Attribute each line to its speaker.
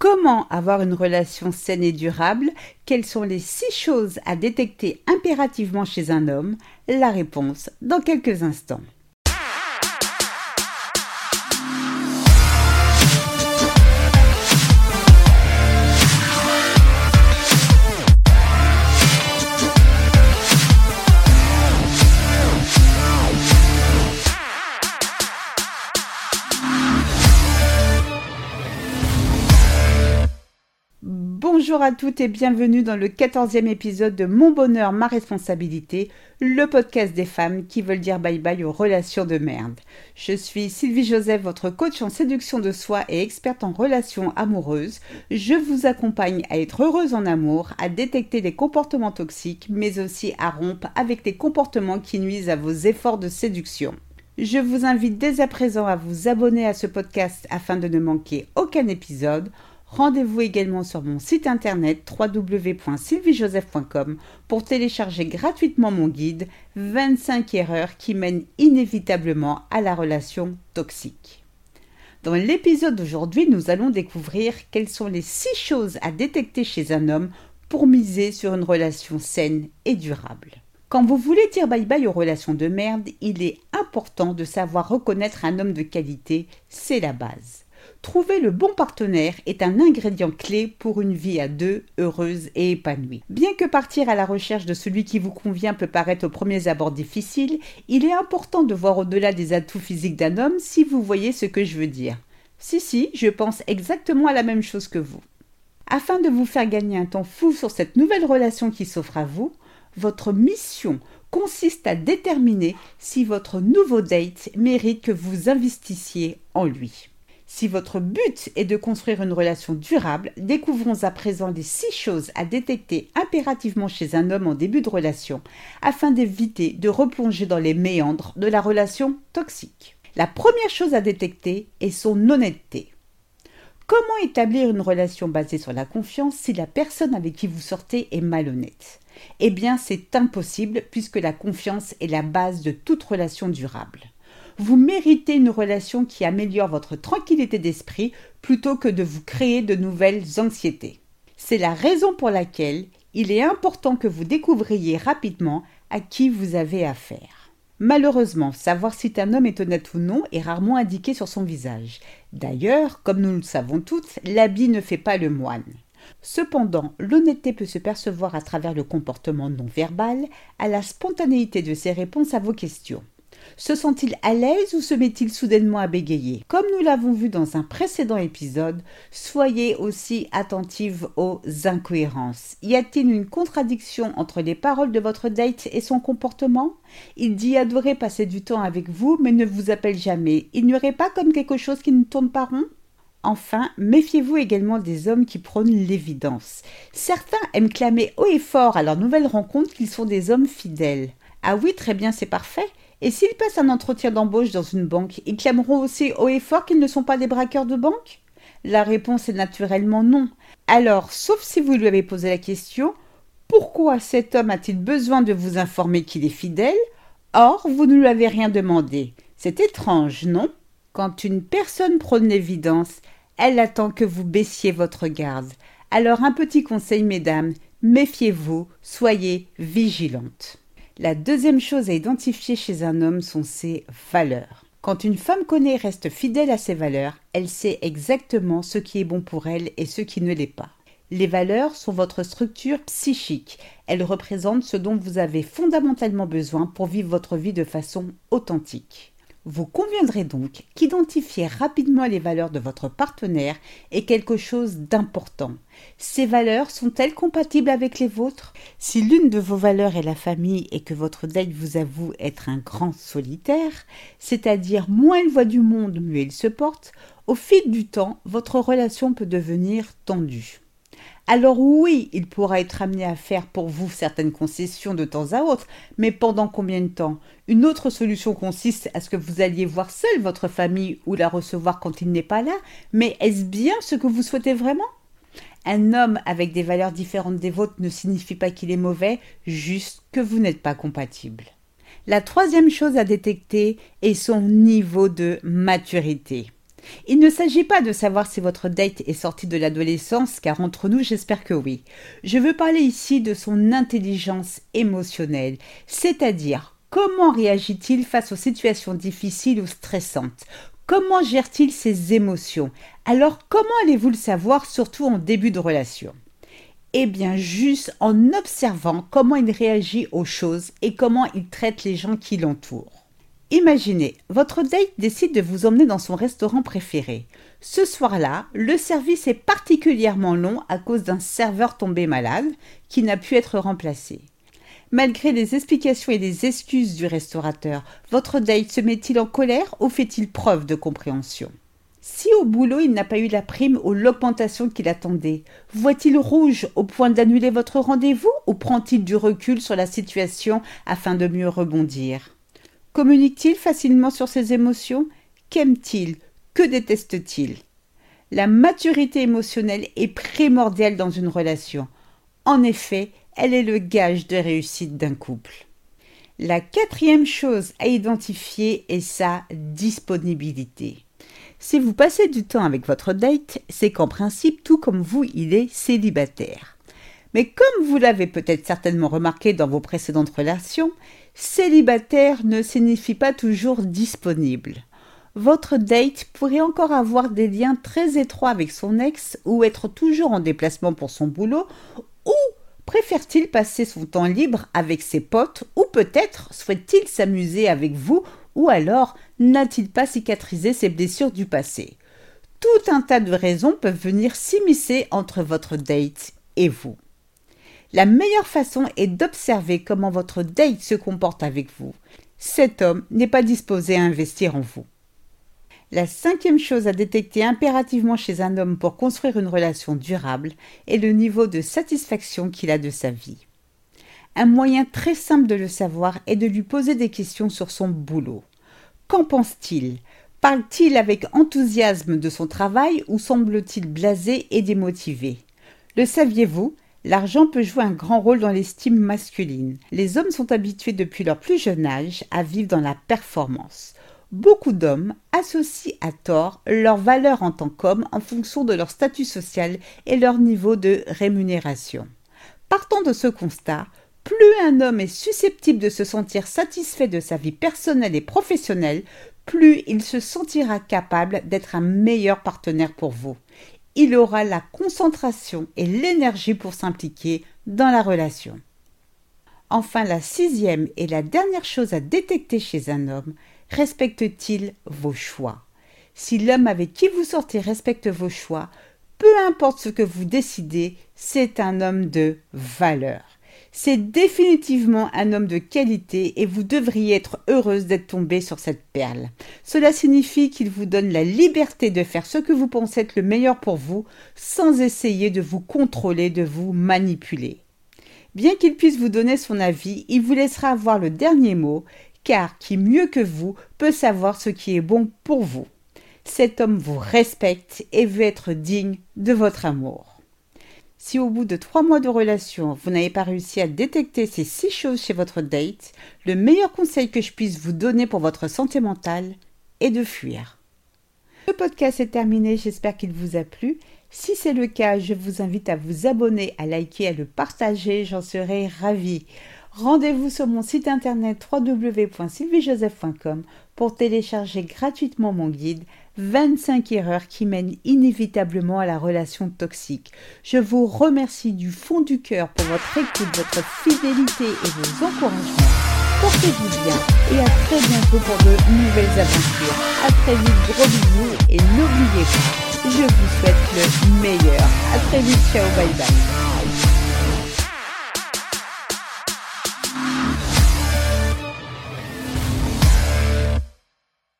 Speaker 1: Comment avoir une relation saine et durable? Quelles sont les six choses à détecter impérativement chez un homme? La réponse dans quelques instants. Bonjour à toutes et bienvenue dans le quatorzième épisode de Mon bonheur, ma responsabilité, le podcast des femmes qui veulent dire bye bye aux relations de merde. Je suis Sylvie Joseph, votre coach en séduction de soi et experte en relations amoureuses. Je vous accompagne à être heureuse en amour, à détecter les comportements toxiques, mais aussi à rompre avec les comportements qui nuisent à vos efforts de séduction. Je vous invite dès à présent à vous abonner à ce podcast afin de ne manquer aucun épisode. Rendez-vous également sur mon site internet www.sylviejoseph.com pour télécharger gratuitement mon guide 25 erreurs qui mènent inévitablement à la relation toxique. Dans l'épisode d'aujourd'hui, nous allons découvrir quelles sont les 6 choses à détecter chez un homme pour miser sur une relation saine et durable. Quand vous voulez dire bye bye aux relations de merde, il est important de savoir reconnaître un homme de qualité, c'est la base. Trouver le bon partenaire est un ingrédient clé pour une vie à deux heureuse et épanouie. Bien que partir à la recherche de celui qui vous convient peut paraître au premier abord difficile, il est important de voir au-delà des atouts physiques d'un homme si vous voyez ce que je veux dire. Si, si, je pense exactement à la même chose que vous. Afin de vous faire gagner un temps fou sur cette nouvelle relation qui s'offre à vous, votre mission consiste à déterminer si votre nouveau date mérite que vous investissiez en lui. Si votre but est de construire une relation durable, découvrons à présent les six choses à détecter impérativement chez un homme en début de relation afin d'éviter de replonger dans les méandres de la relation toxique. La première chose à détecter est son honnêteté. Comment établir une relation basée sur la confiance si la personne avec qui vous sortez est malhonnête? Eh bien, c'est impossible puisque la confiance est la base de toute relation durable. Vous méritez une relation qui améliore votre tranquillité d'esprit plutôt que de vous créer de nouvelles anxiétés. C'est la raison pour laquelle il est important que vous découvriez rapidement à qui vous avez affaire. Malheureusement, savoir si un homme est honnête ou non est rarement indiqué sur son visage. D'ailleurs, comme nous le savons toutes, l'habit ne fait pas le moine. Cependant, l'honnêteté peut se percevoir à travers le comportement non verbal, à la spontanéité de ses réponses à vos questions. Se sent-il à l'aise ou se met-il soudainement à bégayer? Comme nous l'avons vu dans un précédent épisode, soyez aussi attentive aux incohérences. Y a-t-il une contradiction entre les paroles de votre date et son comportement? Il dit adorer passer du temps avec vous mais ne vous appelle jamais. Il n'y aurait pas comme quelque chose qui ne tourne pas rond? Enfin, méfiez-vous également des hommes qui prônent l'évidence. Certains aiment clamer haut et fort à leur nouvelle rencontre qu'ils sont des hommes fidèles. Ah oui, très bien, c'est parfait. Et s'ils passent un entretien d'embauche dans une banque, ils clameront aussi haut et fort qu'ils ne sont pas des braqueurs de banque? La réponse est naturellement non. Alors, sauf si vous lui avez posé la question, pourquoi cet homme a-t-il besoin de vous informer qu'il est fidèle? Or, vous ne lui avez rien demandé. C'est étrange, non? Quand une personne prône l'évidence, elle attend que vous baissiez votre garde. Alors un petit conseil, mesdames, méfiez-vous, soyez vigilantes. La deuxième chose à identifier chez un homme sont ses valeurs. Quand une femme connaît et reste fidèle à ses valeurs, elle sait exactement ce qui est bon pour elle et ce qui ne l'est pas. Les valeurs sont votre structure psychique. Elles représentent ce dont vous avez fondamentalement besoin pour vivre votre vie de façon authentique. Vous conviendrez donc qu'identifier rapidement les valeurs de votre partenaire est quelque chose d'important. Ces valeurs sont-elles compatibles avec les vôtres? Si l'une de vos valeurs est la famille et que votre date vous avoue être un grand solitaire, c'est-à-dire moins il voit du monde, mieux il se porte, au fil du temps, votre relation peut devenir tendue alors oui, il pourra être amené à faire pour vous certaines concessions de temps à autre, mais pendant combien de temps? Une autre solution consiste à ce que vous alliez voir seul votre famille ou la recevoir quand il n'est pas là, mais est-ce bien ce que vous souhaitez vraiment? Un homme avec des valeurs différentes des vôtres ne signifie pas qu'il est mauvais, juste que vous n'êtes pas compatible. La troisième chose à détecter est son niveau de maturité. Il ne s'agit pas de savoir si votre date est sortie de l'adolescence, car entre nous, j'espère que oui. Je veux parler ici de son intelligence émotionnelle, c'est-à-dire comment réagit-il face aux situations difficiles ou stressantes? Comment gère-t-il ses émotions? Alors comment allez-vous le savoir, surtout en début de relation? Eh bien juste en observant comment il réagit aux choses et comment il traite les gens qui l'entourent. Imaginez, votre date décide de vous emmener dans son restaurant préféré. Ce soir-là, le service est particulièrement long à cause d'un serveur tombé malade qui n'a pu être remplacé. Malgré les explications et les excuses du restaurateur, votre date se met-il en colère ou fait-il preuve de compréhension? Si au boulot il n'a pas eu la prime ou l'augmentation qu'il attendait, voit-il rouge au point d'annuler votre rendez-vous ou prend-il du recul sur la situation afin de mieux rebondir? Communique-t-il facilement sur ses émotions? Qu'aime-t-il? Que déteste-t-il? La maturité émotionnelle est primordiale dans une relation. En effet, elle est le gage de réussite d'un couple. La quatrième chose à identifier est sa disponibilité. Si vous passez du temps avec votre date, c'est qu'en principe, tout comme vous, il est célibataire. Mais comme vous l'avez peut-être certainement remarqué dans vos précédentes relations, célibataire ne signifie pas toujours disponible. Votre date pourrait encore avoir des liens très étroits avec son ex ou être toujours en déplacement pour son boulot ou préfère-t-il passer son temps libre avec ses potes ou peut-être souhaite-t-il s'amuser avec vous ou alors n'a-t-il pas cicatrisé ses blessures du passé? Tout un tas de raisons peuvent venir s'immiscer entre votre date et vous. La meilleure façon est d'observer comment votre date se comporte avec vous. Cet homme n'est pas disposé à investir en vous. La cinquième chose à détecter impérativement chez un homme pour construire une relation durable est le niveau de satisfaction qu'il a de sa vie. Un moyen très simple de le savoir est de lui poser des questions sur son boulot. Qu'en pense-t-il? Parle-t-il avec enthousiasme de son travail ou semble-t-il blasé et démotivé? Le saviez-vous? L'argent peut jouer un grand rôle dans l'estime masculine. Les hommes sont habitués depuis leur plus jeune âge à vivre dans la performance. Beaucoup d'hommes associent à tort leur valeur en tant qu'homme en fonction de leur statut social et leur niveau de rémunération. Partant de ce constat, plus un homme est susceptible de se sentir satisfait de sa vie personnelle et professionnelle, plus il se sentira capable d'être un meilleur partenaire pour vous il aura la concentration et l'énergie pour s'impliquer dans la relation. Enfin, la sixième et la dernière chose à détecter chez un homme, respecte-t-il vos choix? Si l'homme avec qui vous sortez respecte vos choix, peu importe ce que vous décidez, c'est un homme de valeur. C'est définitivement un homme de qualité et vous devriez être heureuse d'être tombée sur cette perle. Cela signifie qu'il vous donne la liberté de faire ce que vous pensez être le meilleur pour vous sans essayer de vous contrôler, de vous manipuler. Bien qu'il puisse vous donner son avis, il vous laissera avoir le dernier mot, car qui mieux que vous peut savoir ce qui est bon pour vous. Cet homme vous respecte et veut être digne de votre amour. Si au bout de trois mois de relation, vous n'avez pas réussi à détecter ces six choses chez votre date, le meilleur conseil que je puisse vous donner pour votre santé mentale est de fuir. Le podcast est terminé, j'espère qu'il vous a plu. Si c'est le cas, je vous invite à vous abonner, à liker, à le partager, j'en serai ravie. Rendez-vous sur mon site internet www.sylviejoseph.com pour télécharger gratuitement mon guide 25 erreurs qui mènent inévitablement à la relation toxique. Je vous remercie du fond du cœur pour votre écoute, votre fidélité et vos encouragements. Portez-vous bien et à très bientôt pour de nouvelles aventures. À très vite, gros bisous et n'oubliez pas, je vous souhaite le meilleur. À très vite, ciao, bye bye.